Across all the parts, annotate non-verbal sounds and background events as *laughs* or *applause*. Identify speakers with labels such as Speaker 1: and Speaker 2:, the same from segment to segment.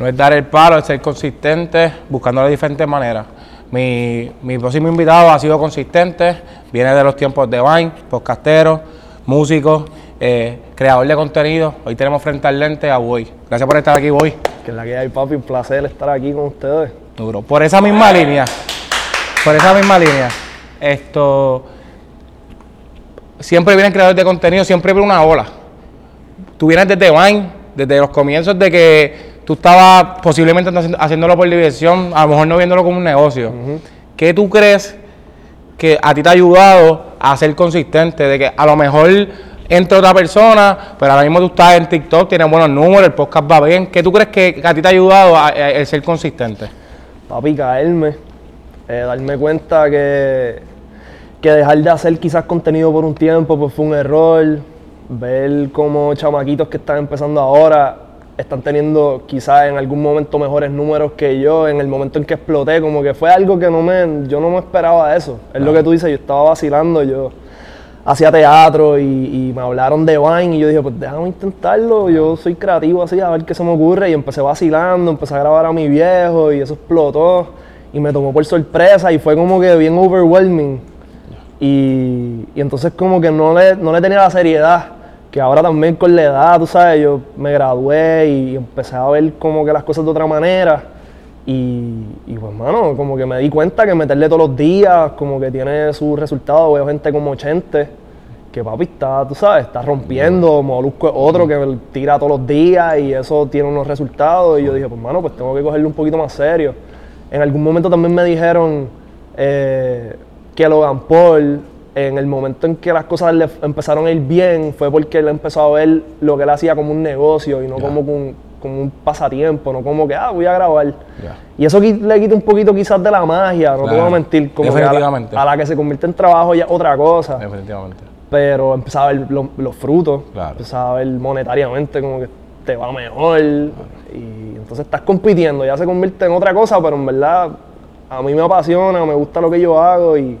Speaker 1: No es dar el palo, es ser consistente, buscando de diferentes maneras. Mi, mi próximo invitado ha sido consistente, viene de los tiempos de Vine, podcastero, músico, eh, creador de contenido. Hoy tenemos frente al lente a Boy. Gracias por estar aquí, Boy.
Speaker 2: Que es la que hay, papi. Un placer estar aquí con ustedes.
Speaker 1: Duro. Por esa misma línea, por esa misma línea, esto. Siempre vienen creadores de contenido, siempre viene una ola. Tú vienes desde Vine, desde los comienzos de que tú estabas posiblemente haciéndolo por diversión, a lo mejor no viéndolo como un negocio. ¿Qué tú crees que a ti te ha ayudado a ser consistente? De que a lo mejor entre otra persona, pero ahora mismo tú estás en TikTok, tienes buenos números, el podcast va bien. ¿Qué tú crees que, a ti te ha ayudado a, ser consistente?
Speaker 2: Papi, caerme, eh, darme cuenta que, que dejar de hacer quizás contenido por un tiempo pues fue un error, ver como chamaquitos que están empezando ahora están teniendo quizás en algún momento mejores números que yo en el momento en que exploté, como que fue algo que no me, yo no me esperaba eso. Es lo que tú dices, yo estaba vacilando, yo hacía teatro y, me hablaron de Vine y yo dije, pues déjame intentarlo, yo soy creativo así, a ver qué se me ocurre y empecé vacilando, empecé a grabar a mi viejo y eso explotó y me tomó por sorpresa y fue como que bien overwhelming. Y, y entonces como que no le, no le tenía la seriedad que ahora también con la edad, tú sabes, yo me gradué y empecé a ver como que las cosas de otra manera. Y, y pues, mano, como que me di cuenta que meterle todos los días, como que tiene sus resultados. Veo gente como 80, que papi está, tú sabes, está rompiendo. Molusco es otro que tira todos los días y eso tiene unos resultados. Y yo dije, pues, mano, pues tengo que cogerlo un poquito más serio. En algún momento también me dijeron eh, que Logan Paul en el momento en que las cosas le empezaron a ir bien fue porque él empezó a ver lo que él hacía como un negocio y no como, un, como un pasatiempo, no como que, ah, voy a grabar. Y eso le quita un poquito quizás de la magia, no te voy a mentir, como que a la, que se convierte en trabajo ya otra cosa. Definitivamente. Pero empezaba a ver los frutos, empezaba a ver monetariamente como que te va mejor y entonces estás compitiendo, ya se convierte en otra cosa, pero en verdad a mí me apasiona, me gusta lo que yo hago y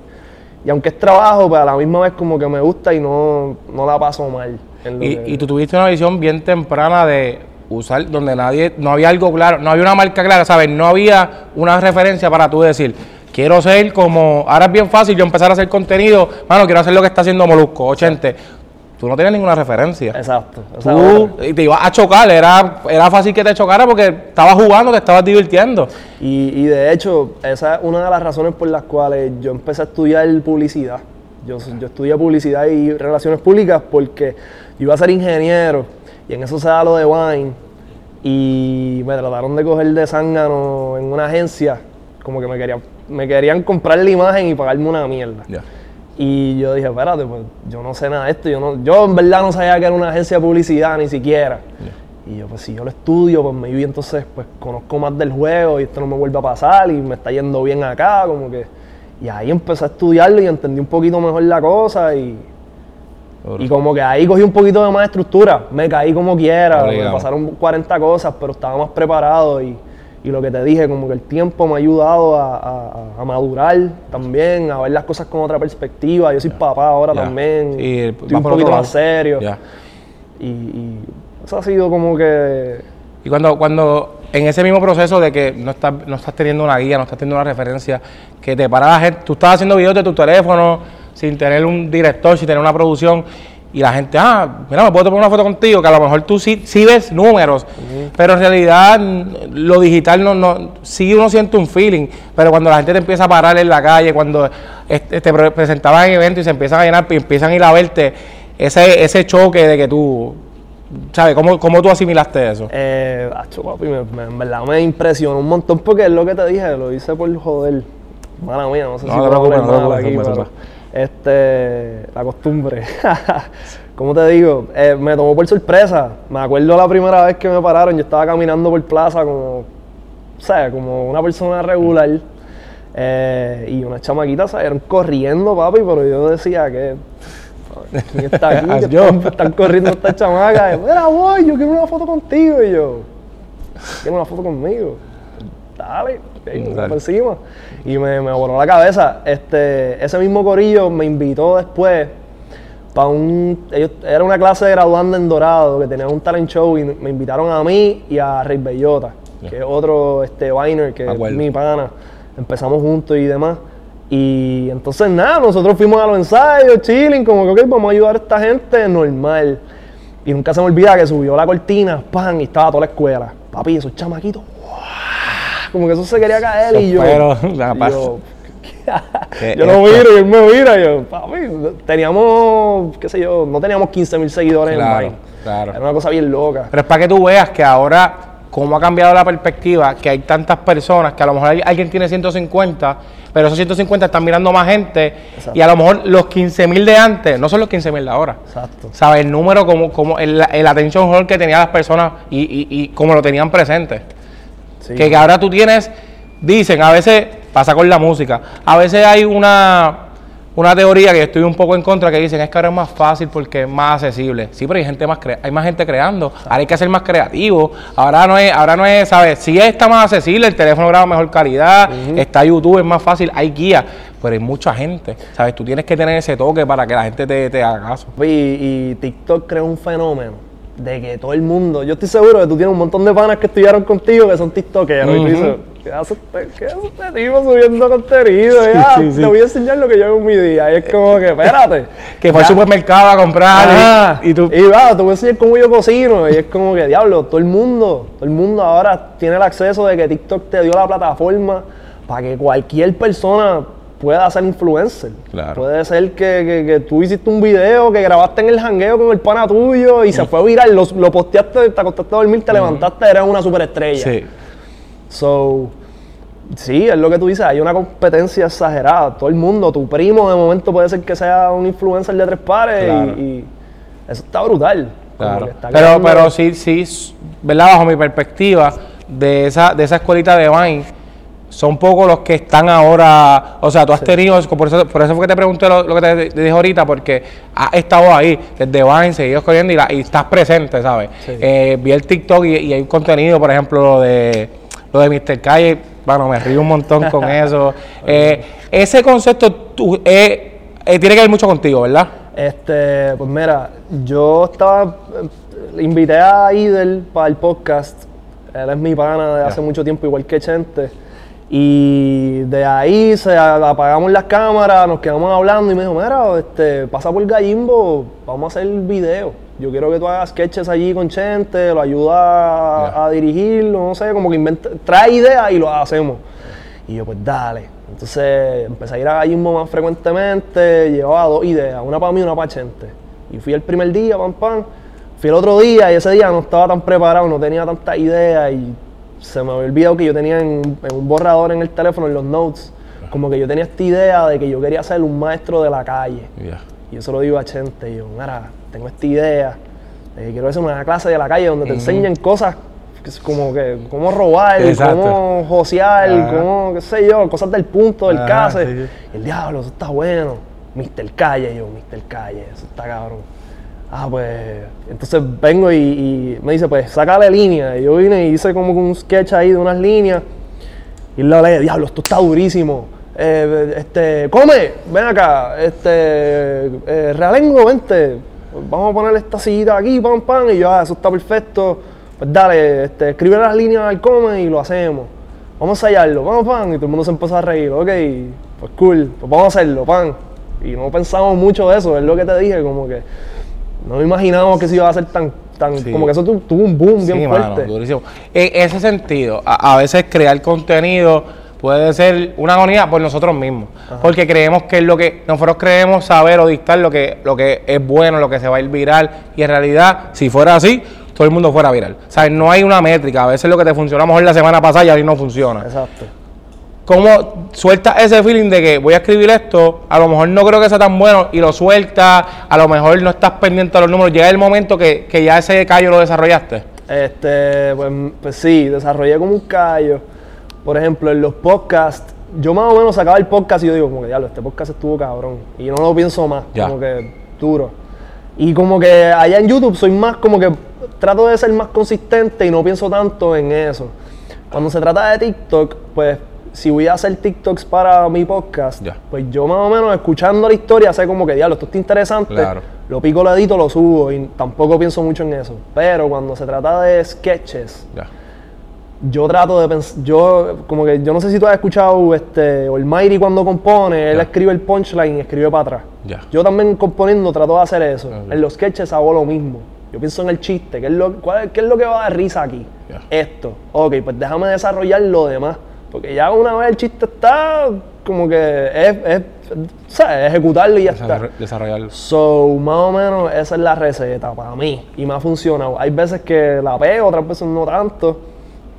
Speaker 2: y aunque es trabajo, pues a la misma vez como que me gusta y no, no la paso mal.
Speaker 1: y, y tú tuviste una visión bien temprana de usar donde nadie, no había algo claro, no había una marca clara, ¿sabes? No había una referencia para tú decir, quiero ser como, ahora es bien fácil yo empezar a hacer contenido, bueno, quiero hacer lo que está haciendo Molusco, 80 tú no tenías ninguna referencia.
Speaker 2: Exacto.
Speaker 1: Tú te ibas a chocar, era, era fácil que te chocara porque estabas jugando, te estabas divirtiendo.
Speaker 2: Y, de hecho, esa es una de las razones por las cuales yo empecé a estudiar publicidad. Yo, yo estudié publicidad y relaciones públicas porque yo iba a ser ingeniero y en eso se da lo de Wine y me trataron de coger de zángano en una agencia, como que me querían, me querían comprar la imagen y pagarme una mierda. Y yo dije, espérate, pues yo no sé nada de esto. Yo, no, yo en verdad no sabía que era una agencia de publicidad ni siquiera. Y yo, pues si yo lo estudio, pues me vi entonces, pues conozco más del juego y esto no me vuelve a pasar y me está yendo bien acá, como que... Y ahí empecé a estudiarlo y entendí un poquito mejor la cosa y... Y como que ahí cogí un poquito de más estructura. Me caí como quiera, me pasaron 40 cosas, pero estaba más preparado y y lo que te dije, como que el tiempo me ha ayudado a, madurar también, a ver las cosas con otra perspectiva. Yo soy papá ahora también, estoy un poquito más serio. Y, eso ha sido como que...
Speaker 1: Y cuando, cuando en ese mismo proceso de que no estás, no estás teniendo una guía, no estás teniendo una referencia, que te para la gente, tú estás haciendo videos de tu teléfono sin tener un director, sin tener una producción, y la gente, ah, mira, me puedo tomar una foto contigo, que a lo mejor tú sí, sí ves números, pero en realidad lo digital no, no, sí uno siente un feeling, pero cuando la gente te empieza a parar en la calle, cuando te presentaban en eventos y se empiezan a llenar y empiezan a ir a verte, ese, ese choque de que tú, ¿sabes? ¿Cómo, cómo tú asimilaste eso?
Speaker 2: Eh, papi, me, en verdad me impresionó un montón porque es lo que te dije, lo hice por joder. Mala mía, no sé si no, puedo aquí, este, la costumbre. *laughs* ¿Cómo te digo? Eh, me tomó por sorpresa. Me acuerdo la primera vez que me pararon, yo estaba caminando por plaza como, o sea, como una persona regular. Eh, y unas chamaquitas salieron corriendo, papi, pero yo decía que. ¿Quién está aquí? *laughs* Están, corriendo estas chamacas. *laughs* Mira, voy, yo quiero una foto contigo. Y yo, quiero una foto conmigo. Dale, por encima. Y me, me voló la cabeza. Este, ese mismo corillo me invitó después para un. era una clase de graduando en Dorado que tenía un talent show y me invitaron a mí y a Rey Bellota. que es otro este, Viner, que
Speaker 1: Me
Speaker 2: es mi pana. Empezamos juntos y demás. Y entonces nada, nosotros fuimos a los ensayos, chilling, como que ok, vamos a ayudar a esta gente normal. Y nunca se me olvida que subió la cortina, pan, y estaba toda la escuela. Papi, esos chamaquitos. Como que eso se quería caer y yo.
Speaker 1: Pero,
Speaker 2: y yo, *laughs*
Speaker 1: ¿Qué
Speaker 2: yo lo miro y él me mira y yo, papi, teníamos, qué sé yo, no teníamos 15 mil seguidores
Speaker 1: Claro,
Speaker 2: en Vine.
Speaker 1: claro.
Speaker 2: Era una cosa bien loca.
Speaker 1: Pero es para que tú veas que ahora, cómo ha cambiado la perspectiva, que hay tantas personas, que a lo mejor hay- alguien tiene 150, pero esos 150 están mirando más gente,
Speaker 2: Exacto.
Speaker 1: y a lo mejor los 15 mil de antes no son los 15 mil de ahora.
Speaker 2: Exacto.
Speaker 1: ¿Sabes? El número, como, como el, el attention hold que tenían las personas y, y, y como lo tenían presente.
Speaker 2: Sí.
Speaker 1: Que, que ahora tú tienes, dicen, a veces pasa con la música, a veces hay una, una teoría que yo estoy un poco en contra que dicen es que ahora es más fácil porque es más accesible. Sí, pero hay gente más crea- hay más gente creando, ahora hay que ser más creativo, ahora no es, ahora no es, ¿sabes? Sí está más accesible, el teléfono graba mejor calidad, está YouTube, es más fácil, hay guía, pero hay mucha gente, ¿sabes? Tú tienes que tener ese toque para que la gente te, te haga caso.
Speaker 2: Y, y TikTok creó un fenómeno de que todo el mundo, yo estoy seguro que tú tienes un montón de panas que estudiaron contigo que son TikTokeros. Y tú dices, ¿qué hace este, qué hace este tipo subiendo contenido? Ya,
Speaker 1: sí, sí.
Speaker 2: Te voy a enseñar lo que yo hago en mi día. Y es como que, espérate. *laughs*
Speaker 1: Que fue al supermercado a comprar y tú...
Speaker 2: Y va, te voy a enseñar cómo yo cocino. Y es como que, diablo, todo el mundo, todo el mundo ahora tiene el acceso de que TikTok te dio la plataforma para que cualquier persona pueda ser influencer.
Speaker 1: Claro.
Speaker 2: Puede ser que, que- que tú hiciste un video que grabaste en el jangueo con el pana tuyo y se fue viral, lo, lo posteaste, te acostaste a dormir, te levantaste, eres una superestrella.
Speaker 1: Sí.
Speaker 2: So, sí, es lo que tú dices, hay una competencia exagerada. Todo el mundo, tu primo de momento puede ser que sea un influencer de tres pares
Speaker 1: Claro.
Speaker 2: y, y eso está brutal.
Speaker 1: Claro.
Speaker 2: está
Speaker 1: Pero, pero sí, sí, ¿verdad? Bajo mi perspectiva de esa, de esa escuelita de Vine, son pocos los que están ahora, o sea, tú has tenido, por eso, por eso fue que te pregunté lo, lo que te, te dije ahorita, porque has estado ahí, desde Vine, seguido corriendo y, la- y estás presente, ¿sabes?
Speaker 2: Sí.
Speaker 1: Eh, vi el TikTok y, y hay un contenido, por ejemplo, lo de, lo de Mr. Calle, bueno, me río un montón con *laughs* eso. Eh, ese concepto tú, eh, tiene que ver mucho contigo, ¿verdad?
Speaker 2: Este, pues mira, yo estaba, invité a Idel para el podcast. Él es mi pana de hace mucho tiempo, igual que Chente. Y de ahí se apagamos las cámaras, nos quedamos hablando y me dijo, mira, este, pasa por Gallimbo, vamos a hacer video. Yo quiero que tú hagas sketches allí con Chente, lo ayuda a,
Speaker 1: Ya.
Speaker 2: a dirigirlo, no sé, como que inventa, trae ideas y lo hacemos. Y yo, pues dale. Entonces empecé a ir a Gallimbo más frecuentemente, llevaba dos ideas, una para mí y una para Chente. Y fui el primer día, pam, pam. Fui el otro día y ese día no estaba tan preparado, no tenía tanta idea y se me había olvidado que yo tenía en, en un borrador en el teléfono, en los notes, como que yo tenía esta idea de que yo quería ser un maestro de la calle. Y yo se lo digo a Chente, y yo, mira, tengo esta idea de que quiero hacer una clase de la calle donde te enseñen cosas como que cómo robar,
Speaker 1: Exacto.
Speaker 2: cómo josear,
Speaker 1: Ajá.
Speaker 2: cómo, qué sé yo, cosas del punto, del
Speaker 1: Ajá,
Speaker 2: case.
Speaker 1: sí, sí.
Speaker 2: Y el diablo, eso está bueno. Mr. Calle, yo, Mr. Calle, eso está cabrón. Ah, pues, entonces vengo y, me dice, pues, sácale línea. Y yo vine y hice como un sketch ahí de unas líneas. Y le hablé, diablo, esto está durísimo. Eh, este, come, ven acá, este, eh, Realengo, vente. Vamos a poner esta sillita aquí, pam, pam. Y yo, ah, eso está perfecto. Pues dale, este, escribe las líneas al come y lo hacemos. Vamos a ensayarlo, pam, pam. Y todo el mundo se empezó a reír, ok, pues cool, pues vamos a hacerlo, pam. Y no pensamos mucho de eso, es lo que te dije, como que no imaginábamos que se iba a hacer tan, tan,
Speaker 1: Sí.
Speaker 2: como que eso tu- tuvo un boom bien fuerte.
Speaker 1: mano. En ese sentido, a, a veces crear contenido puede ser una agonía por nosotros mismos. Porque creemos que es lo que nosotros creemos saber o dictar lo que, lo que es bueno, lo que se va a ir viral. Y en realidad, si fuera así, todo el mundo fuera viral. ¿Sabes? No hay una métrica. A veces lo que te funcionó a lo mejor la semana pasada y a mí no funciona.
Speaker 2: Exacto.
Speaker 1: ¿Cómo sueltas ese feeling de que voy a escribir esto? A lo mejor no creo que sea tan bueno y lo sueltas, a lo mejor no estás pendiente de los números. Llega el momento que, que ya ese callo lo desarrollaste.
Speaker 2: Este, pues, pues sí, desarrollé como un callo. Por ejemplo, en los podcasts, yo más o menos sacaba el podcast y yo digo, como que diablo, este podcast estuvo cabrón. Y yo no lo pienso más,
Speaker 1: Ya.
Speaker 2: como que duro. Y como que allá en YouTube soy más como que trato de ser más consistente y no pienso tanto en eso. Cuando se trata de TikTok, pues si voy a hacer TikToks para mi podcast, pues yo más o menos escuchando la historia sé como que diablo, esto está interesante.
Speaker 1: Claro.
Speaker 2: Lo pico, lo edito, lo subo y tampoco pienso mucho en eso. Pero cuando se trata de sketches, yo trato de pensar, yo como que yo no sé si tú has escuchado este Almighty cuando compone, él escribe el punchline y escribe para atrás. Yo también componiendo trato de hacer eso. En los sketches hago lo mismo. Yo pienso en el chiste, ¿qué es lo, cuál qué es lo que va a dar risa aquí? Esto. Ok, pues déjame desarrollar lo demás. Porque ya una vez el chiste está, como que es, es ¿sabes? ejecutarlo y ya está.
Speaker 1: Desarroll- Desarrollarlo.
Speaker 2: So, más o menos esa es la receta para mí y me ha funcionado. Hay veces que la pego, otras veces no tanto,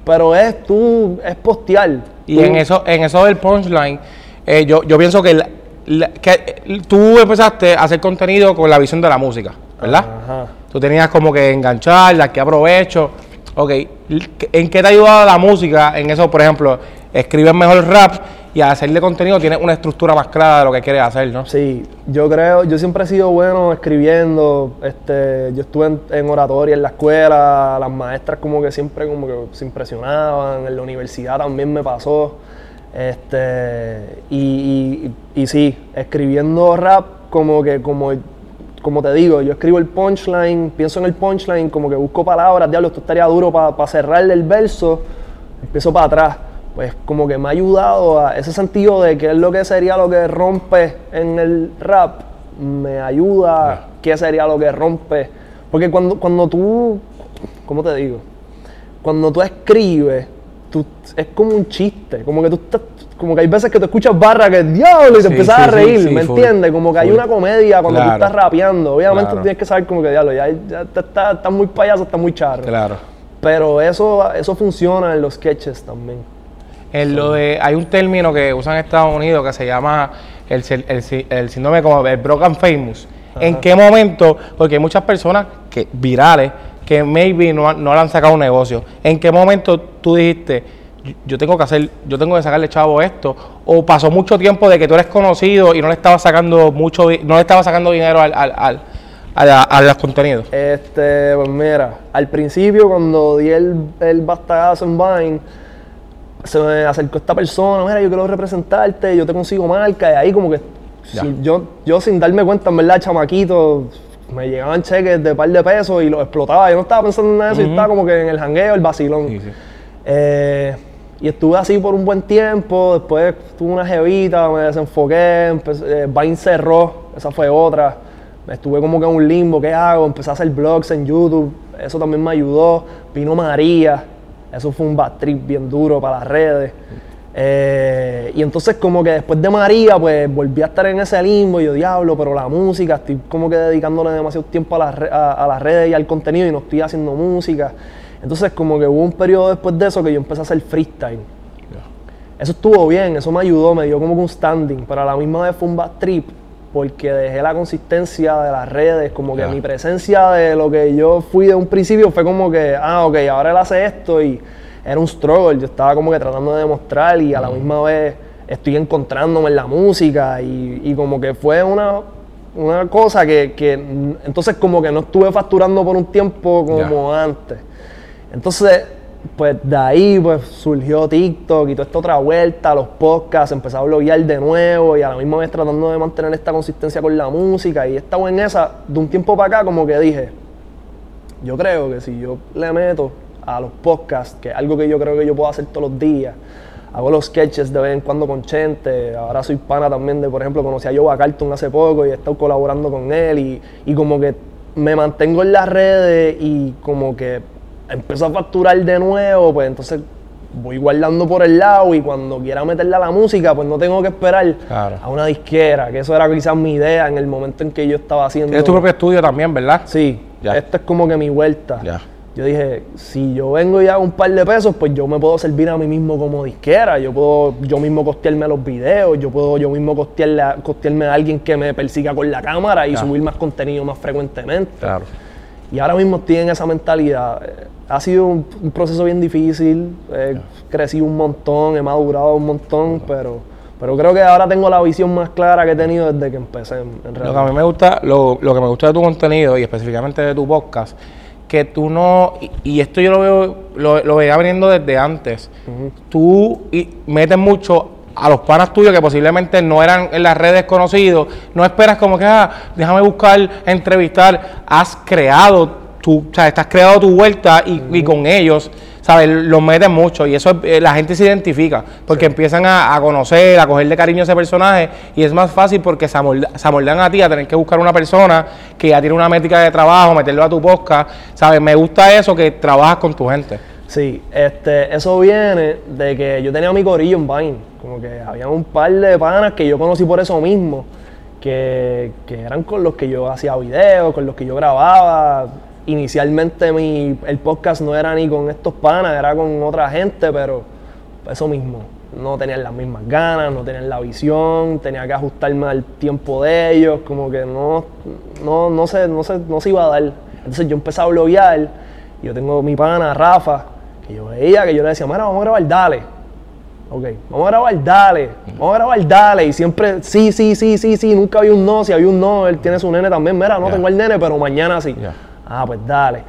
Speaker 2: pero es tú, es postear.
Speaker 1: Y
Speaker 2: Tú-
Speaker 1: en eso, en eso del punchline, eh, yo, yo pienso que, la- la- que eh, tú empezaste a hacer contenido con la visión de la música, ¿verdad?
Speaker 2: Ajá.
Speaker 1: Tú tenías como que engancharla, que aprovecho. Ok, ¿en qué te ha ayudado la música? En eso, por ejemplo, escribes mejor rap y al hacerle contenido tienes una estructura más clara de lo que quieres hacer, ¿no?
Speaker 2: Sí, yo creo, yo siempre he sido bueno escribiendo, este, yo estuve en, oratoria en la escuela, las maestras como que siempre como que se impresionaban, en la universidad también me pasó, este, y, sí, escribiendo rap como que como, como te digo, yo escribo el punchline, pienso en el punchline, como que busco palabras, diablo, esto estaría duro para cerrarle el verso, empiezo para atrás. Pues como que me ha ayudado a ese sentido de qué es lo que sería lo que rompe en el rap, me ayuda qué sería lo que rompe. Porque cuando, cuando tú, ¿cómo te digo? Cuando tú escribes, tú, es como un chiste, como que tú estás, como que hay veces que tú escuchas barra que diablo y te
Speaker 1: Sí,
Speaker 2: empiezas
Speaker 1: sí,
Speaker 2: a reír,
Speaker 1: sí,
Speaker 2: ¿me entiendes? Como que hay una comedia cuando
Speaker 1: Claro.
Speaker 2: tú estás rapeando. Obviamente
Speaker 1: Claro.
Speaker 2: tú tienes que saber como que diablo, ya, ya te está, estás muy payaso, estás muy charro.
Speaker 1: Claro.
Speaker 2: Pero eso, eso funciona en los sketches también.
Speaker 1: En lo de, hay un término que usan en Estados Unidos que se llama el, síndrome como el broken famous. ¿En qué momento? Porque hay muchas personas que virales que maybe no, no le han sacado un negocio. ¿En qué momento tú dijiste, yo- tengo que hacer, yo tengo que sacarle chavo esto? O pasó mucho tiempo de que tú eres conocido y no le estabas sacando mucho, no le estabas sacando dinero al, al, al- a, la- a los contenidos.
Speaker 2: Este, pues mira, al principio cuando di el, el bastagazo en Vine, se me acercó esta persona, mira, yo quiero representarte, yo te consigo marca, y ahí como que yo, yo sin darme cuenta, en verdad, chamaquito, me llegaban cheques de par de pesos y los explotaba. Yo no estaba pensando en nada de eso, yo estaba como que en el jangueo, el vacilón.
Speaker 1: Sí, sí.
Speaker 2: Eh, y estuve así por un buen tiempo, después tuve una jevita, me desenfoqué, empecé, eh, Vine cerró, esa fue otra. Estuve como que en un limbo, ¿qué hago? Empecé a hacer vlogs en YouTube, eso también me ayudó. Vino María, eso fue un bad trip bien duro para las redes. Eh, y entonces como que después de María, pues volví a estar en ese limbo y yo, diablo, pero la música, estoy como que dedicándole demasiado tiempo a las, re- a, a las redes y al contenido y no estoy haciendo música. Entonces como que hubo un periodo después de eso que yo empecé a hacer freestyle. Eso estuvo bien, eso me ayudó, me dio como un standing, pero a la misma vez fue un bad trip porque dejé la consistencia de las redes, como que mi presencia de lo que yo fui de un principio fue como que, ah, ok, ahora él hace esto y era un struggle, yo estaba como que tratando de demostrar y a la misma vez estoy encontrándome en la música y, y como que fue una, una cosa que, que, entonces como que no estuve facturando por un tiempo como antes. Entonces, pues de ahí pues surgió TikTok y toda esta otra vuelta, los podcasts, empecé a bloguear de nuevo y a la misma vez tratando de mantener esta consistencia con la música y he estado en esa de un tiempo para acá como que dije, yo creo que si yo le meto a los podcasts, que es algo que yo creo que yo puedo hacer todos los días, hago los sketches de vez en cuando con Chente, ahora soy pana también de, por ejemplo, conocí a Joe Carlton hace poco y he estado colaborando con él y, y como que me mantengo en las redes y como que empiezo a facturar de nuevo, pues entonces voy guardando por el lado y cuando quiera meterle a la música, pues no tengo que esperar
Speaker 1: Claro.
Speaker 2: a una disquera, que eso era quizás mi idea en el momento en que yo estaba haciendo...
Speaker 1: Tienes tu propio estudio también, ¿verdad?
Speaker 2: Sí,
Speaker 1: Ya.
Speaker 2: esta es como que mi vuelta.
Speaker 1: Ya.
Speaker 2: Yo dije, si yo vengo y hago un par de pesos, pues yo me puedo servir a mí mismo como disquera. Yo puedo yo mismo costearme los videos, yo puedo yo mismo costearle costearme a alguien que me persiga con la cámara y subir más contenido más frecuentemente.
Speaker 1: Claro.
Speaker 2: Y ahora mismo estoy en esa mentalidad. Eh, Ha sido un, un proceso bien difícil, he crecido un montón, he madurado un montón, pero, pero creo que ahora tengo la visión más clara que he tenido desde que empecé en, en
Speaker 1: Lo que a mí me gusta, lo, lo que me gusta de tu contenido y específicamente de tu podcast, que tú no, y, y esto yo lo veo, lo, lo veía veniendo desde antes, tú y- metes mucho a los panas tuyos que posiblemente no eran en las redes conocidos, no esperas como que, ah, déjame buscar, entrevistar, has creado tu, o sea, estás creado tu vuelta y, y con ellos, ¿sabes? Los meten mucho y eso eh, la gente se identifica porque empiezan a, a conocer, a cogerle cariño a ese personaje y es más fácil porque se, amolda- se amoldan a ti a tener que buscar una persona que ya tiene una métrica de trabajo, meterlo a tu podcast, ¿sabes? Me gusta eso que trabajas con tu gente.
Speaker 2: Sí, este, eso viene de que yo tenía mi corillo en Vine. Como que había un par de panas que yo conocí por eso mismo, que, que eran con los que yo hacía videos, con los que yo grababa. Inicialmente mi, el podcast no era ni con estos panas, era con otra gente, pero eso mismo. No tenían las mismas ganas, no tenían la visión, tenía que ajustarme al tiempo de ellos, como que no, no, no, se, no, se, no se iba a dar. Entonces yo empecé a bloguear, yo tengo mi pana, Rafa, que yo veía, que yo le decía, mira, vamos a grabar, dale. Ok, vamos a grabar, dale. Vamos a grabar, dale. Y siempre, sí, sí, sí, sí, sí, nunca había un no. Si había un no, él tiene su nene también. Mira, no tengo el nene, pero mañana sí. Ah, pues dale.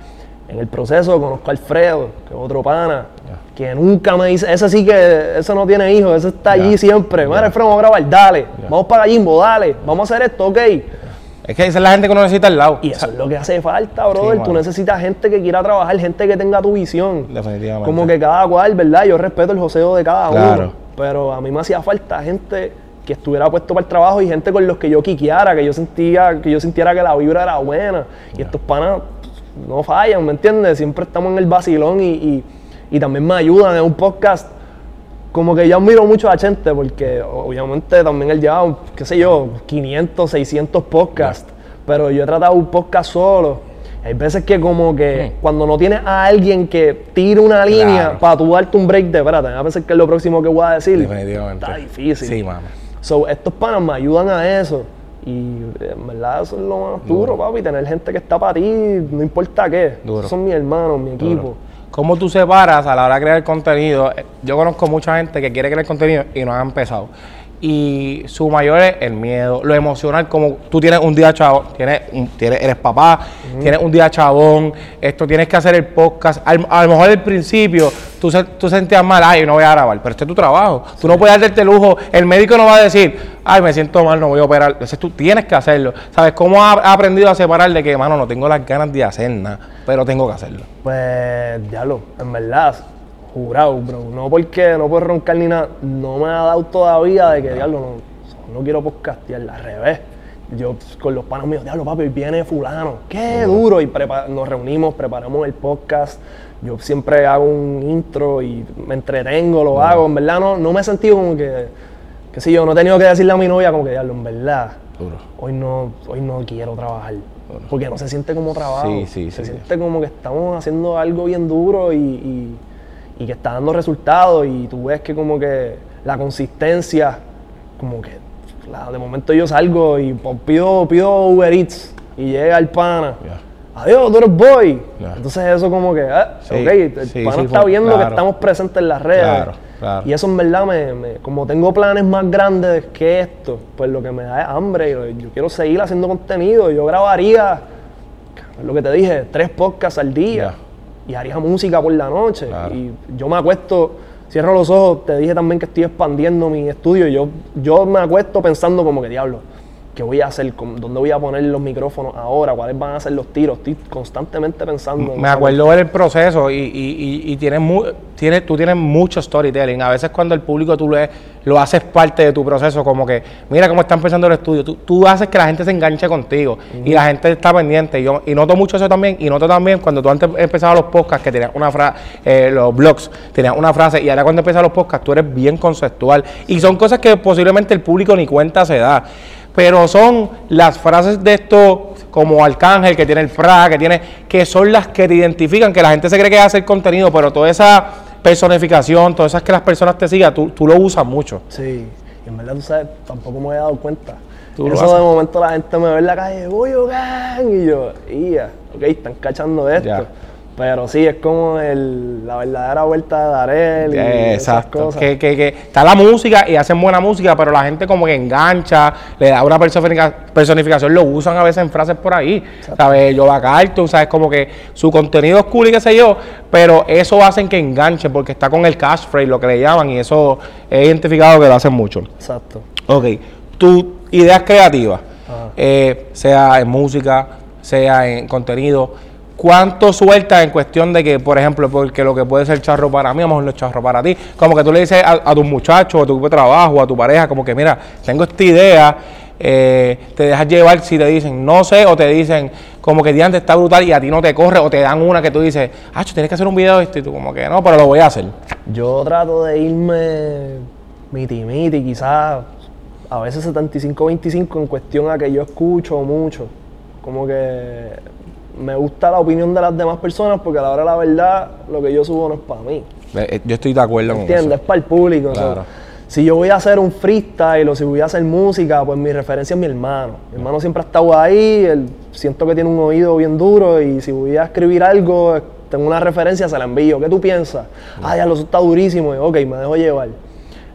Speaker 2: En el proceso conozco a Alfredo, que es otro pana, que nunca me dice, ese sí que, ese no tiene hijos, ese está allí siempre. Mira. Alfredo, vamos a grabar, dale. Vamos para Gallimbo, dale. Vamos a hacer esto, ok.
Speaker 1: Es que esa es la gente que uno necesita al lado.
Speaker 2: Y eso es lo que hace falta, brother. Tú
Speaker 1: mano.
Speaker 2: necesitas gente que quiera trabajar, gente que tenga tu visión.
Speaker 1: Definitivamente.
Speaker 2: Como que cada cual, ¿verdad? Yo respeto el joseo de cada
Speaker 1: Claro.
Speaker 2: uno. Pero a mí me hacía falta gente que estuviera puesto para el trabajo y gente con los que yo quiqueara, que yo sentía, que yo sintiera que la vibra era buena. Y estos panas no fallan, ¿me entiendes? Siempre estamos en el vacilón y, y- y también me ayudan en un podcast. Como que yo admiro mucho a Chente porque obviamente también él lleva, qué sé yo, 500, 600 podcasts. Pero yo he tratado un podcast solo. Hay veces que como que cuando no tienes a alguien que tire una línea para tú darte un break de espérate, a veces que es lo próximo que voy a decir.
Speaker 1: Definitivamente.
Speaker 2: Está difícil.
Speaker 1: Sí, mano.
Speaker 2: So, estos panas me ayudan a eso. Y en verdad eso es lo más duro,
Speaker 1: Duro.
Speaker 2: papi. Tener gente que está para ti, no importa qué.
Speaker 1: Duro.
Speaker 2: Son mis hermanos, mi equipo.
Speaker 1: Duro. ¿Cómo tú separas a la hora de crear contenido? Eh, Yo conozco mucha gente que quiere crear contenido y no ha empezado. Y su mayor es el miedo, lo emocional, como tú tienes un día chabón, tienes, un- tienes, eres papá, tienes un día chabón, esto tienes que hacer el podcast. Al- a lo mejor al principio tú, tú sentías mal, ay, no voy a grabar, pero este es tu trabajo. Tú no puedes darte el lujo, el médico no va a decir, ay, me siento mal, no voy a operar. Entonces tú tienes que hacerlo. ¿Sabes cómo has has aprendido a separar de que, mano, no tengo las ganas de hacer nada, pero tengo que hacerlo?
Speaker 2: Pues, diablo, en verdad, jurado, bro. No porque no puedo roncar ni nada. No me ha dado todavía de que, diablo, no, no quiero podcastear, al revés. Yo pues, con los panos míos, diablo, papi, viene fulano. Qué duro. Y nos reunimos, preparamos el podcast. Yo siempre hago un intro y me entretengo, lo hago. En verdad, no, no me he sentido como que, qué sé yo, no he tenido que decirle a mi novia como que, diablo, en verdad,
Speaker 1: Duro.
Speaker 2: hoy no, hoy no quiero trabajar. Porque no se siente como trabajo.
Speaker 1: Sí, sí,
Speaker 2: se
Speaker 1: sí.
Speaker 2: siente como que estamos haciendo algo bien duro y, y- y que está dando resultados. Y tú ves que como que la consistencia, como que la- de momento yo salgo y pues, pido, pido Uber Eats y llega el pana. Adiós, tú eres boy. Entonces eso como que,
Speaker 1: Sí,
Speaker 2: ok, el
Speaker 1: sí,
Speaker 2: pana
Speaker 1: sí,
Speaker 2: está viendo que estamos presentes en las redes.
Speaker 1: Claro, claro.
Speaker 2: Y eso en verdad me, me- como tengo planes más grandes que esto, pues lo que me da es hambre. Yo, yo quiero seguir haciendo contenido. Yo grabaría, lo que te dije, tres podcasts al día. Y haría música por la noche.
Speaker 1: Claro.
Speaker 2: Y yo me acuesto, cierro los ojos, te dije también que estoy expandiendo mi estudio. Y yo, yo me acuesto pensando como que diablo. ¿Qué voy a hacer? ¿Con- ¿Dónde voy a poner los micrófonos ahora? ¿Cuáles van a ser los tiros? Estoy constantemente pensando. en
Speaker 1: Me acuerdo ver el proceso y, y, y, y tienes mu- tienes, tú tienes mucho storytelling. A veces cuando el público tú le, lo haces parte de tu proceso, como que mira cómo está empezando el estudio, tú, tú haces que la gente se enganche contigo y la gente está pendiente. Y, yo, y noto mucho eso también. Y noto también cuando tú antes empezabas los podcasts, que tenías una frase, los blogs, tenías una frase y ahora cuando empiezas los podcasts tú eres bien conceptual. Y son cosas que posiblemente el público ni cuenta se da. Pero son las frases de esto, como Arcángel, que tiene el fra, que tiene, que son las que te identifican, que la gente se cree que es hacer contenido, pero toda esa personificación, todas esas que las personas te sigan, tú, tú lo usas mucho.
Speaker 2: Sí, y en verdad tú sabes, tampoco me había dado cuenta.
Speaker 1: Tú
Speaker 2: Eso de momento la gente me ve en la calle, voy gang, y yo, ya, ok, están cachando esto.
Speaker 1: Ya.
Speaker 2: Pero sí, es como el- la verdadera vuelta de Darel y
Speaker 1: Eh,
Speaker 2: esas
Speaker 1: Exacto.
Speaker 2: cosas.
Speaker 1: Que, que, que está la música y hacen buena música, pero la gente como que engancha, le da una personifica- personificación, lo usan a veces en frases por ahí. ¿Sabes? Yo Cartoon, ¿sabes? Como que su contenido es cool y qué sé yo, pero eso hacen que enganche porque está con el catchphrase, lo que le llaman, y eso he identificado que lo hacen mucho.
Speaker 2: Exacto.
Speaker 1: Ok, tus ideas creativas, eh, sea en música, sea en contenido, ¿Cuánto sueltas en cuestión de que, por ejemplo, porque lo que puede ser charro para mí, a lo mejor no es charro para ti? Como que tú le dices a, tus muchachos, a tu grupo de trabajo, a tu pareja, como que mira, tengo esta idea, eh, te dejas llevar si te dicen no sé, o te dicen como que diante está brutal y a ti no te corre, o te dan una que tú dices, ah, tienes que hacer un video de esto, y tú como que no, pero lo voy a hacer.
Speaker 2: Yo trato de irme miti miti, quizás a veces 75-25 en cuestión a que yo escucho mucho. Como que me gusta la opinión de las demás personas porque a la hora de la verdad lo que yo subo no es para mí.
Speaker 1: Eh, eh, Yo estoy de acuerdo con
Speaker 2: ¿Entiendes?
Speaker 1: eso.
Speaker 2: Es para el público.
Speaker 1: Claro.
Speaker 2: si yo voy a hacer un freestyle o si voy a hacer música, pues mi referencia es mi hermano. Mi hermano siempre ha estado ahí, él, siento que tiene un oído bien duro y si voy a escribir algo, eh, tengo una referencia, se la envío. ¿Qué tú piensas? Ah, ya, lo está durísimo. Y, ok, me dejo llevar.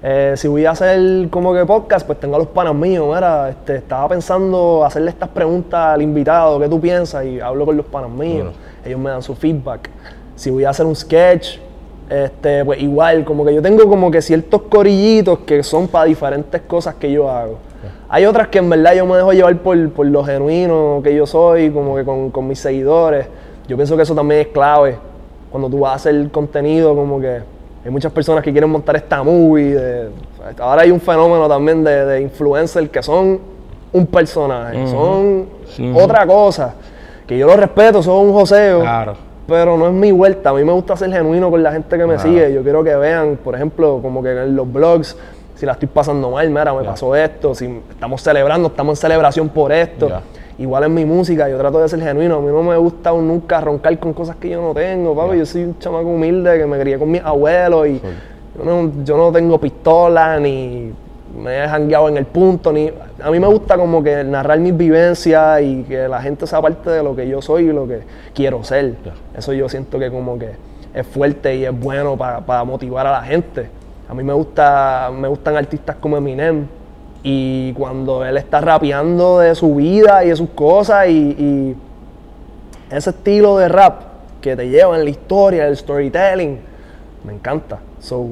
Speaker 2: Eh, si voy a hacer como que podcast, pues tengo a los panas míos. Mira, este, estaba pensando hacerle estas preguntas al invitado, ¿qué tú piensas? Y hablo con los panas míos. Ellos me dan su feedback. Si voy a hacer un sketch, este, pues igual, como que yo tengo como que ciertos corillitos que son para diferentes cosas que yo hago. Hay otras que en verdad yo me dejo llevar por, por lo genuino que yo soy, como que con, con mis seguidores. Yo pienso que eso también es clave. Cuando tú vas a hacer contenido, como que hay muchas personas que quieren montar esta movie. de- ahora hay un fenómeno también de, de influencers que son un personaje, son otra cosa. Que yo lo respeto, son un joseo.
Speaker 1: Claro.
Speaker 2: Pero no es mi vuelta. A mí me gusta ser genuino con la gente que me
Speaker 1: Claro.
Speaker 2: sigue. Yo quiero que vean, por ejemplo, como que en los blogs, si la estoy pasando mal, mira, me pasó esto. Si estamos celebrando, estamos en celebración por esto. Igual en mi música, yo trato de ser genuino. A mí no me gusta nunca roncar con cosas que yo no tengo, papi. Yo soy un chamaco humilde que me crié con mis abuelos y yo no, yo no tengo pistola ni me he jangueado en el punto. ni A mí me gusta como que narrar mis vivencias y que la gente sea parte de lo que yo soy y lo que quiero ser. Eso yo siento que como que es fuerte y es bueno para motivar a la gente. A mí me, gusta, me gustan artistas como Eminem y cuando él está rapeando de su vida y de sus cosas y, y ese estilo de rap que te lleva en la historia, el storytelling, me encanta. So,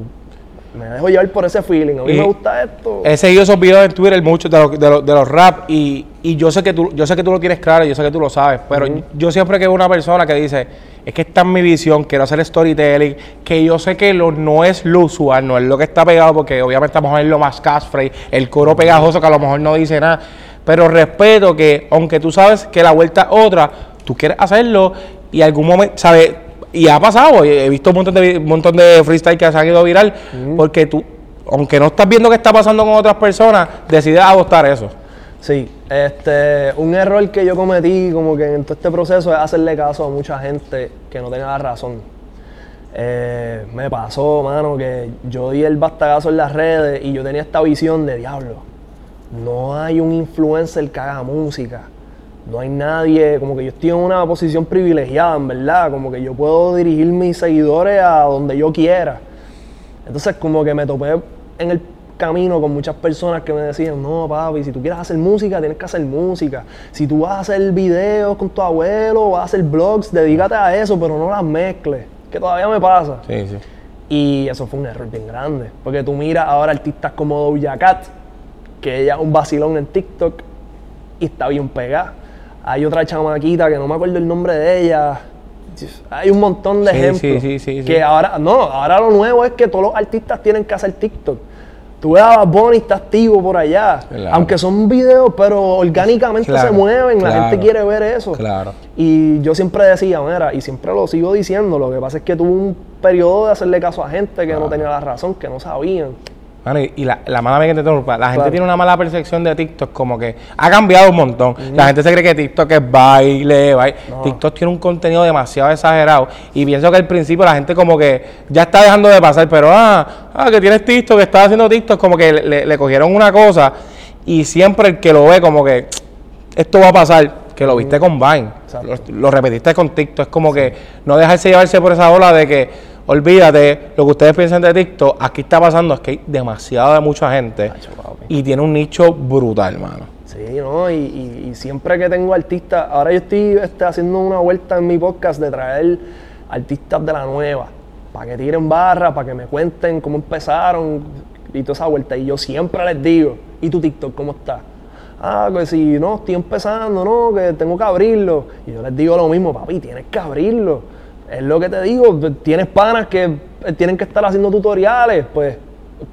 Speaker 2: me dejo llevar por ese feeling. A mí
Speaker 1: Y
Speaker 2: me gusta esto.
Speaker 1: He seguido esos videos en Twitter, muchos de los, de los, de los rap, y, y yo sé que tú, yo sé que tú lo tienes claro, yo sé que tú lo sabes, pero yo siempre que veo una persona que dice, es que esta es mi visión, quiero hacer storytelling, que yo sé que lo, no es lo usual, no es lo que está pegado, porque obviamente a lo mejor es lo más catchphrase, el coro pegajoso que a lo mejor no dice nada, pero respeto que, aunque tú sabes que la vuelta es otra, tú quieres hacerlo y algún momento, ¿sabes? Y ha pasado, he visto un montón de, un montón de freestyle que se han ido viral, porque tú, aunque no estás viendo qué está pasando con otras personas, decides adoptar eso.
Speaker 2: Sí, este, un error que yo cometí como que en todo este proceso es hacerle caso a mucha gente que no tenga la razón. Eh, me pasó, mano, que yo di el bastagazo en las redes y yo tenía esta visión de diablo. No hay un influencer que haga música. No hay nadie, como que yo estoy en una posición privilegiada, en verdad. Como que yo puedo dirigir mis seguidores a donde yo quiera. Entonces, como que me topé en el camino con muchas personas que me decían, no, papi, si tú quieres hacer música, tienes que hacer música. Si tú vas a hacer videos con tu abuelo, vas a hacer blogs, dedícate a eso, pero no las mezcles. Que todavía me pasa.
Speaker 1: Sí, sí.
Speaker 2: Y eso fue un error bien grande. Porque tú miras ahora artistas como Doja Cat, que ella es un vacilón en TikTok y está bien pegada. Hay otra chamaquita que no me acuerdo el nombre de ella. Hay un montón de
Speaker 1: Sí,
Speaker 2: ejemplos.
Speaker 1: sí, sí,
Speaker 2: que ahora, no, ahora lo nuevo es que todos los artistas tienen que hacer TikTok. Tú ves a Bunny está activo por allá.
Speaker 1: Claro.
Speaker 2: Aunque son videos, pero orgánicamente
Speaker 1: Claro,
Speaker 2: se mueven, la gente quiere ver eso.
Speaker 1: Claro.
Speaker 2: Y yo siempre decía, mira, y siempre lo sigo diciendo, lo que pasa es que tuve un periodo de hacerle caso a gente que no tenía la razón, que no sabían.
Speaker 1: Mano, y, y la, la mala mía que te la gente
Speaker 2: Claro.
Speaker 1: tiene una mala percepción de TikTok, como que ha cambiado un montón. La gente se cree que TikTok es baile, baile. TikTok tiene un contenido demasiado exagerado. Y pienso que al principio la gente como que ya está dejando de pasar, pero ah, ah que tienes TikTok, que estás haciendo TikTok, como que le, le cogieron una cosa. Y siempre el que lo ve como que esto va a pasar, que lo viste con Vine, lo, lo repetiste con TikTok, es como que no dejarse llevarse por esa ola de que olvídate lo que ustedes piensan de TikTok, aquí está pasando, es que hay demasiada mucha gente y tiene un nicho brutal, hermano.
Speaker 2: Sí, ¿no? Y, y- y siempre que tengo artistas, ahora yo estoy este, haciendo una vuelta en mi podcast de traer artistas de la nueva, para que tiren barra, para que me cuenten cómo empezaron y toda esa vuelta. Y yo siempre les digo, ¿y tu TikTok cómo está? ah, que si no, estoy empezando, no, que tengo que abrirlo. Y yo les digo lo mismo, papi, tienes que abrirlo. Es lo que te digo, tienes panas que eh, tienen que estar haciendo tutoriales, pues,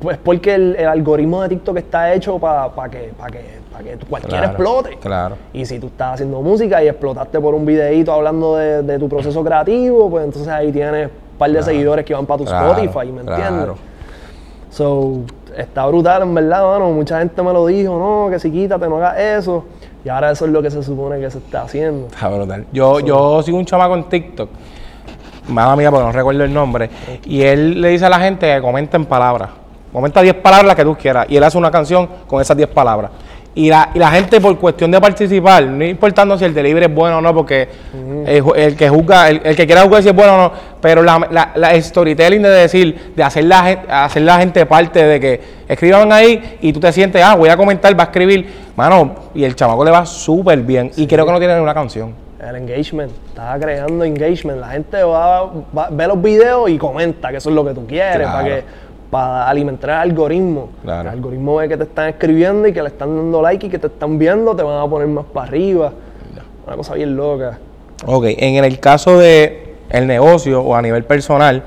Speaker 2: pues porque el, algoritmo de TikTok está hecho para que, para que, que cualquiera explote.
Speaker 1: Claro.
Speaker 2: Y si tú estás haciendo música y explotaste por un videíto hablando de, tu proceso creativo, pues entonces ahí tienes un par de seguidores que van para tu Spotify, ¿me entiendes? So, está brutal, en verdad, mano. Mucha gente me lo dijo, no, que si quítate, no hagas eso. Y ahora eso es lo que se supone que se está haciendo.
Speaker 1: Está brutal. Yo, yo sigo un chamaco en TikTok, mala mía porque no recuerdo el nombre, y él le dice a la gente que comenten palabras. Comenta 10 palabras las que tú quieras. Y él hace una canción con esas 10 palabras. Y la, y la gente, por cuestión de participar, no importando si el delivery es bueno o no, porque el, que juzga, el, que quiera jugar si es bueno o no, pero la, la, storytelling de decir, de hacer la, hacer la gente parte de que escriban ahí y tú te sientes, ah, voy a comentar, va a escribir, mano, y el chamaco le va súper bien. Y creo que no tiene una canción.
Speaker 2: El engagement, estaba creando engagement. La gente va, va, ve los videos y comenta que eso es lo que tú quieres, para que para alimentar el algoritmo. El algoritmo ve que te están escribiendo y que le están dando like y que te están viendo, te van a poner más para arriba. Una cosa bien loca.
Speaker 1: Ok, en el caso de el negocio o a nivel personal,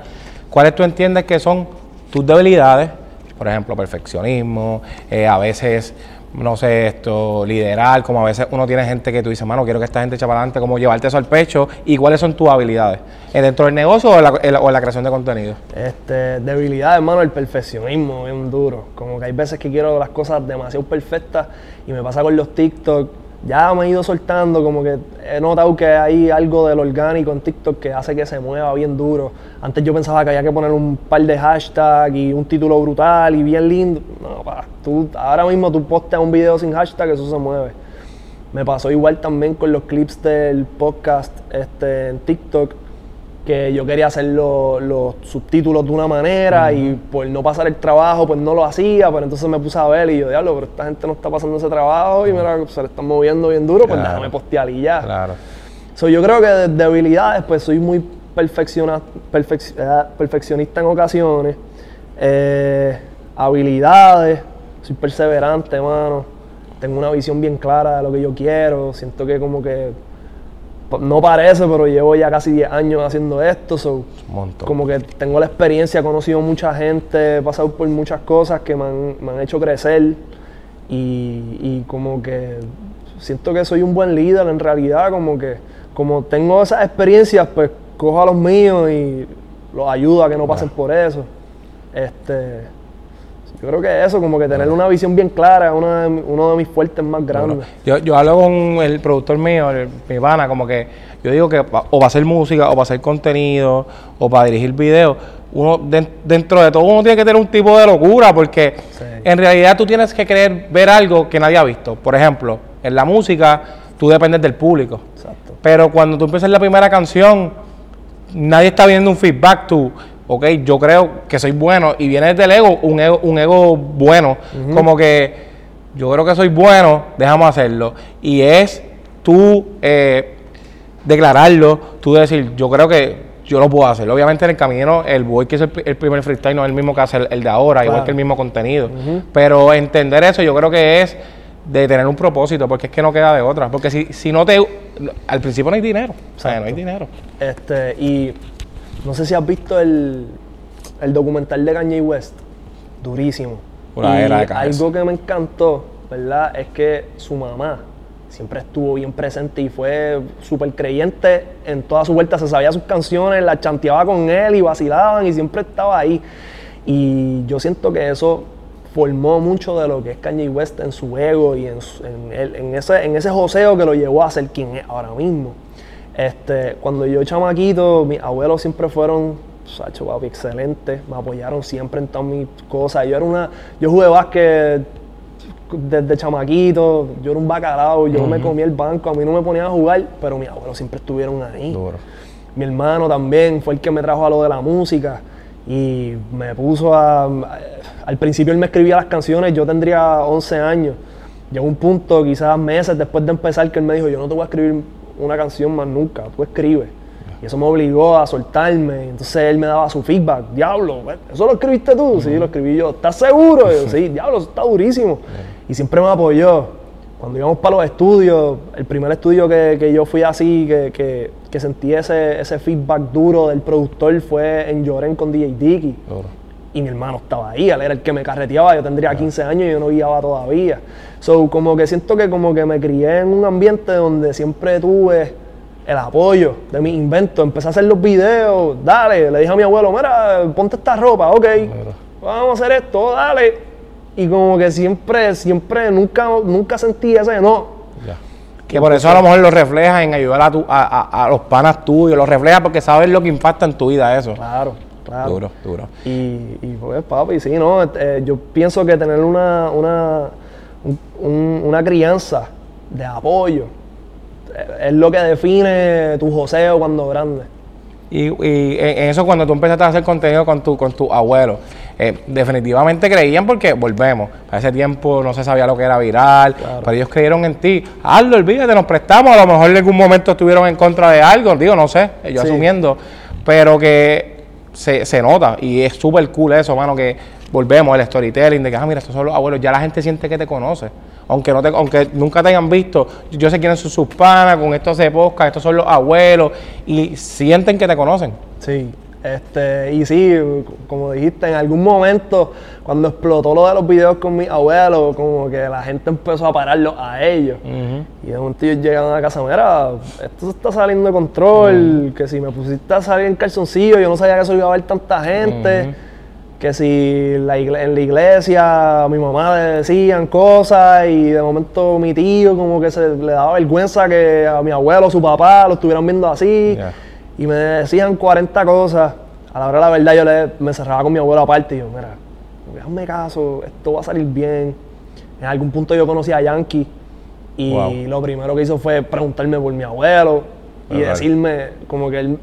Speaker 1: ¿cuáles tú entiendes que son tus debilidades? Por ejemplo, perfeccionismo, eh, a veces no sé, esto, liderar, como a veces uno tiene gente que tú dices, mano, quiero que esta gente eche para adelante, como llevarte eso al pecho, y cuáles son tus habilidades, ¿Eh, dentro del negocio o en la, creación de contenido.
Speaker 2: Este, debilidades, hermano, el perfeccionismo es un duro, como que hay veces que quiero las cosas demasiado perfectas y me pasa con los TikTok, ya me he ido soltando, como que he notado que hay algo del orgánico en TikTok que hace que se mueva bien duro. Antes yo pensaba que había que poner un par de hashtags y un título brutal y bien lindo. No, pa, tú, ahora mismo tú posteas un video sin hashtag, eso se mueve. Me pasó igual también con los clips del podcast este, en TikTok que yo quería hacer los subtítulos de una manera y por no pasar el trabajo, pues no lo hacía, pero entonces me puse a ver y yo, diablo, pero esta gente no está pasando ese trabajo y mira, se le están moviendo bien duro, pues déjame postear y ya.
Speaker 1: Claro.
Speaker 2: So, yo creo que de debilidades, pues soy muy perfecciona, eh, perfeccionista en ocasiones. Eh, habilidades, soy perseverante, mano. Tengo una visión bien clara de lo que yo quiero. Siento que como que no parece, pero llevo ya casi 10 años haciendo esto. como que tengo la experiencia, he conocido mucha gente, he pasado por muchas cosas que me han, hecho crecer. Y, como que siento que soy un buen líder en realidad, como que como tengo esas experiencias, pues cojo a los míos y los ayudo a que no pasen por eso. Este, yo creo que eso, como que tener una visión bien clara, es uno de, mis fuertes más grandes.
Speaker 1: yo, yo hablo con el productor mío, mi pana, como que yo digo que o para hacer música, o para hacer contenido, o para dirigir videos, uno dentro de todo uno tiene que tener un tipo de locura, porque en realidad tú tienes que querer ver algo que nadie ha visto. Por ejemplo, en la música tú dependes del público. Exacto. Pero cuando tú empiezas la primera canción, nadie está viendo un feedback, tú ok, yo creo que soy bueno y viene desde el ego, un ego, un ego bueno, como que yo creo que soy bueno, dejamos hacerlo. Y es tú eh, declararlo, tú decir, yo creo que yo lo puedo hacer. Obviamente en el camino, el boy que es el, primer freestyle no es el mismo que hace el, de ahora, igual que el mismo contenido. Pero entender eso yo creo que es de tener un propósito, porque es que no queda de otra. Porque si, si no te... Al principio no hay dinero, o sea, no hay dinero.
Speaker 2: Este, y no sé si has visto el, documental de Kanye West. Durísimo. algo que me encantó, ¿verdad? Es que su mamá siempre estuvo bien presente y fue súper creyente en toda su vuelta. Se sabía sus canciones, las chanteaba con él y vacilaban y siempre estaba ahí. Y yo siento que eso formó mucho de lo que es Kanye West en su ego y en, en, ese, en ese joseo que lo llevó a ser quien es ahora mismo. Este, cuando yo chamaquito, mis abuelos siempre fueron, Sacho, papi, excelente, me apoyaron siempre en todas mis cosas. Yo era una, yo jugué básquet desde chamaquito, yo era un bacalao, yo me comía el banco, a mí no me ponía a jugar, pero mis abuelos siempre estuvieron ahí. Mi hermano también fue el que me trajo a lo de la música y me puso a, al principio él me escribía las canciones, yo tendría 11 años. Llegó un punto, quizás meses después de empezar, que él me dijo, yo no te voy a escribir una canción más nunca, tú escribes. Y eso me obligó a soltarme. Entonces él me daba su feedback. Diablo, ¿eso lo escribiste tú? Sí, lo escribí yo. ¿Estás seguro? sí, diablo, eso está durísimo. Y siempre me apoyó. cuando íbamos para los estudios, el primer estudio que, que yo fui así, que, que, que sentí ese, ese feedback duro del productor fue en Lloren con DJ Dicky.
Speaker 1: Duro.
Speaker 2: Y mi hermano estaba ahí, él era el que me carreteaba, yo tendría 15 años y yo no guiaba todavía. So, como que siento que como que me crié en un ambiente donde siempre tuve el apoyo de mis inventos. Empecé a hacer los videos, dale, le dije a mi abuelo, mira, ponte esta ropa, ok, vamos a hacer esto, dale. Y como que siempre, siempre, nunca, nunca sentí ese no.
Speaker 1: Que por eso a lo mejor lo refleja en ayudar a, tu- a, a- a los panas tuyos, lo refleja porque sabes lo que impacta en tu vida eso.
Speaker 2: Claro, claro.
Speaker 1: Duro, duro.
Speaker 2: Y, y pues, papi, sí, ¿no? Eh, yo pienso que tener una, una, un- un- una crianza de apoyo eh, es lo que define tu joseo cuando grande.
Speaker 1: Y, y en en eso cuando tú empezaste a hacer contenido con tu, con tu abuelo, eh, definitivamente creían porque volvemos. Para ese tiempo no se sabía lo que era viral,
Speaker 2: Claro.
Speaker 1: pero ellos creyeron en ti. Hazlo, olvídate, nos prestamos. A lo mejor en algún momento estuvieron en contra de algo, digo, no sé, yo
Speaker 2: Sí.
Speaker 1: asumiendo. Pero que se, se nota y es súper cool eso, mano, que volvemos el storytelling de que, ah, mira, estos son los abuelos, ya la gente siente que te conoce. Aunque, no te, aunque nunca te hayan visto, yo sé quiénes son sus panas, con estos se podcast, estos son los abuelos, y sienten que te conocen.
Speaker 2: Sí, este, y sí, como dijiste, en algún momento, cuando explotó lo de los videos con mi abuelo, como que la gente empezó a pararlo a ellos. Y de momento ellos llegan a la casa, mira, esto se está saliendo de control, que si me pusiste a salir en calzoncillo, yo no sabía que eso iba a haber tanta gente, que si la en la iglesia a mi mamá le decían cosas y de momento mi tío como que se le daba vergüenza que a mi abuelo, su papá lo estuvieran viendo así. Y me decían 40 cosas. A la hora de la verdad yo le, me cerraba con mi abuelo aparte y yo, mira, hazme caso, esto va a salir bien. En algún punto yo conocí a Yankee y
Speaker 1: Wow.
Speaker 2: lo primero que hizo fue preguntarme por mi abuelo y decirme como que él...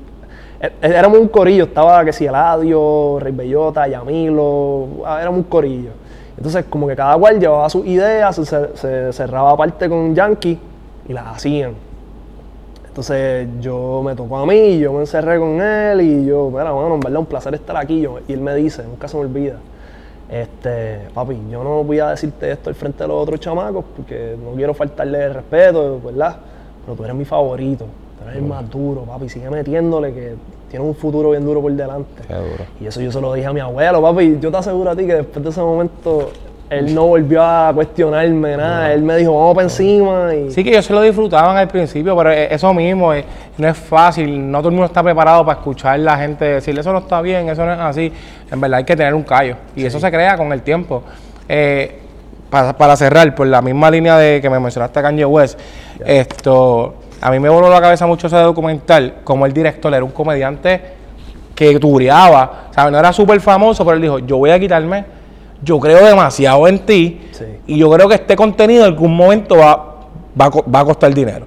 Speaker 2: Éramos un corillo, estaba que si Eladio, Rey Bellota, Yamilo, ah, éramos un corillo. Entonces como que cada cual llevaba sus ideas, se cerraba aparte con Yankee y las hacían. Entonces yo me tocó a mí, yo me encerré con él y yo, mira, bueno, en verdad un placer estar aquí. Yo- y él me dice, nunca se me olvida, este, papi, yo no voy a decirte esto al frente de los otros chamacos porque no quiero faltarle el respeto, ¿verdad? Pero tú eres mi favorito, tú eres el más duro, papi, sigue metiéndole que tiene un futuro bien duro por delante.
Speaker 1: Qué duro.
Speaker 2: Y eso yo se lo dije a mi abuelo, papi. Yo te aseguro a ti que después de ese momento él no volvió a cuestionarme nada. Él me dijo, vamos para encima. Y
Speaker 1: Sí que ellos se lo disfrutaban al principio, pero e- eso mismo eh, no es fácil, no todo el mundo está preparado para escuchar a la gente decirle eso no está bien, eso no es así. En verdad hay que tener un callo y eso se crea con el tiempo. Eh, para, para cerrar, por la misma línea de que me mencionaste a Kanye West, esto, a mí me voló la cabeza mucho ese documental, como el director era un comediante que tureaba, ¿sabes? No era súper famoso, pero él dijo, yo voy a quitarme, yo creo demasiado en ti
Speaker 2: Sí.
Speaker 1: y yo creo que este contenido en algún momento va, va, va a costar dinero.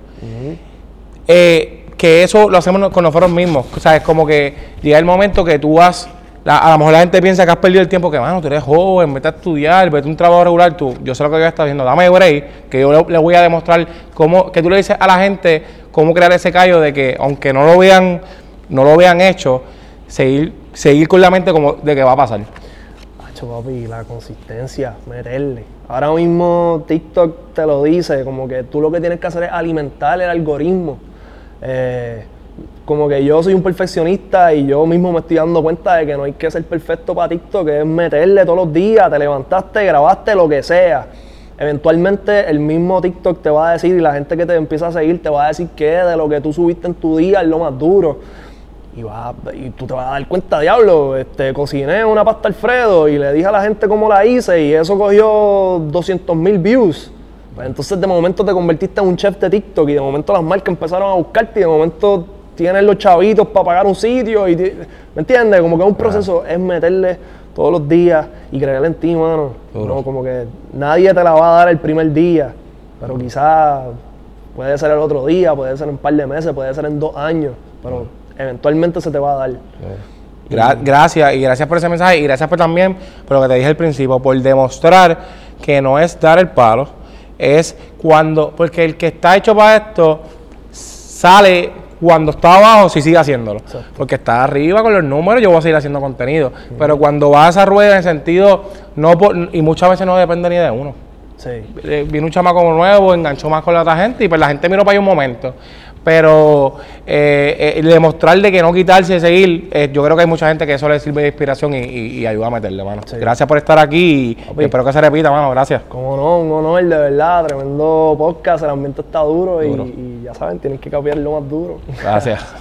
Speaker 1: Eh, que eso lo hacemos con nosotros mismos, o sea, es como que llega el momento que tú vas, la- a lo mejor la gente piensa que has perdido el tiempo, que mano, tú eres joven, vete a estudiar, vete a un trabajo regular, tú, yo sé lo que yo estoy haciendo, dame break, que yo le, le voy a demostrar cómo, que tú le dices a la gente cómo crear ese callo de que aunque no lo vean, no lo vean hecho, seguir, seguir con la mente como de que va a pasar.
Speaker 2: La consistencia, meterle. Ahora mismo TikTok te lo dice, como que tú lo que tienes que hacer es alimentar el algoritmo. Eh, como que yo soy un perfeccionista y yo mismo me estoy dando cuenta de que no hay que ser perfecto para TikTok, que es meterle todos los días, te levantaste, grabaste lo que sea. Eventualmente el mismo TikTok te va a decir y la gente que te empieza a seguir te va a decir que de lo que tú subiste en tu día es lo más duro. Y, va, y tú te vas a dar cuenta, diablo, este, cociné una pasta Alfredo y le dije a la gente cómo la hice y eso cogió 200 mil views. Pues entonces de momento te convertiste en un chef de TikTok y de momento las marcas empezaron a buscarte y de momento tienes los chavitos para pagar un sitio. Y ¿Me entiendes? Como que es un proceso, es meterle todos los días y creer en ti, mano.
Speaker 1: Duro.
Speaker 2: No, como que nadie te la va a dar el primer día, pero quizás puede ser el otro día, puede ser en un par de meses, puede ser en dos años, pero eventualmente se te va a dar.
Speaker 1: Gra- gracias y gracias por ese mensaje y gracias por también por lo que te dije al principio, por demostrar que no es dar el palo, es cuando, porque el que está hecho para esto sale cuando está abajo si sigue haciéndolo,
Speaker 2: Exacto.
Speaker 1: porque está arriba con los números, yo voy a seguir haciendo contenido, pero cuando va a esa rueda en sentido, no por- y muchas veces no depende ni de uno.
Speaker 2: Sí.
Speaker 1: Eh, vino un chamaco nuevo, enganchó más con la otra gente y pues la gente miró para ahí un momento. Pero eh, eh, demostrar de que no quitarse, seguir, eh, yo creo que hay mucha gente que eso le sirve de inspiración y, y- y ayuda a meterle, mano.
Speaker 2: Sí.
Speaker 1: Gracias por estar aquí y, y espero que se repita, mano. Gracias.
Speaker 2: Como no, un honor de verdad, tremendo podcast, el ambiente está duro, y-
Speaker 1: Duro.
Speaker 2: Y, ya saben, tienen que cambiar lo más duro.
Speaker 1: Gracias. *laughs*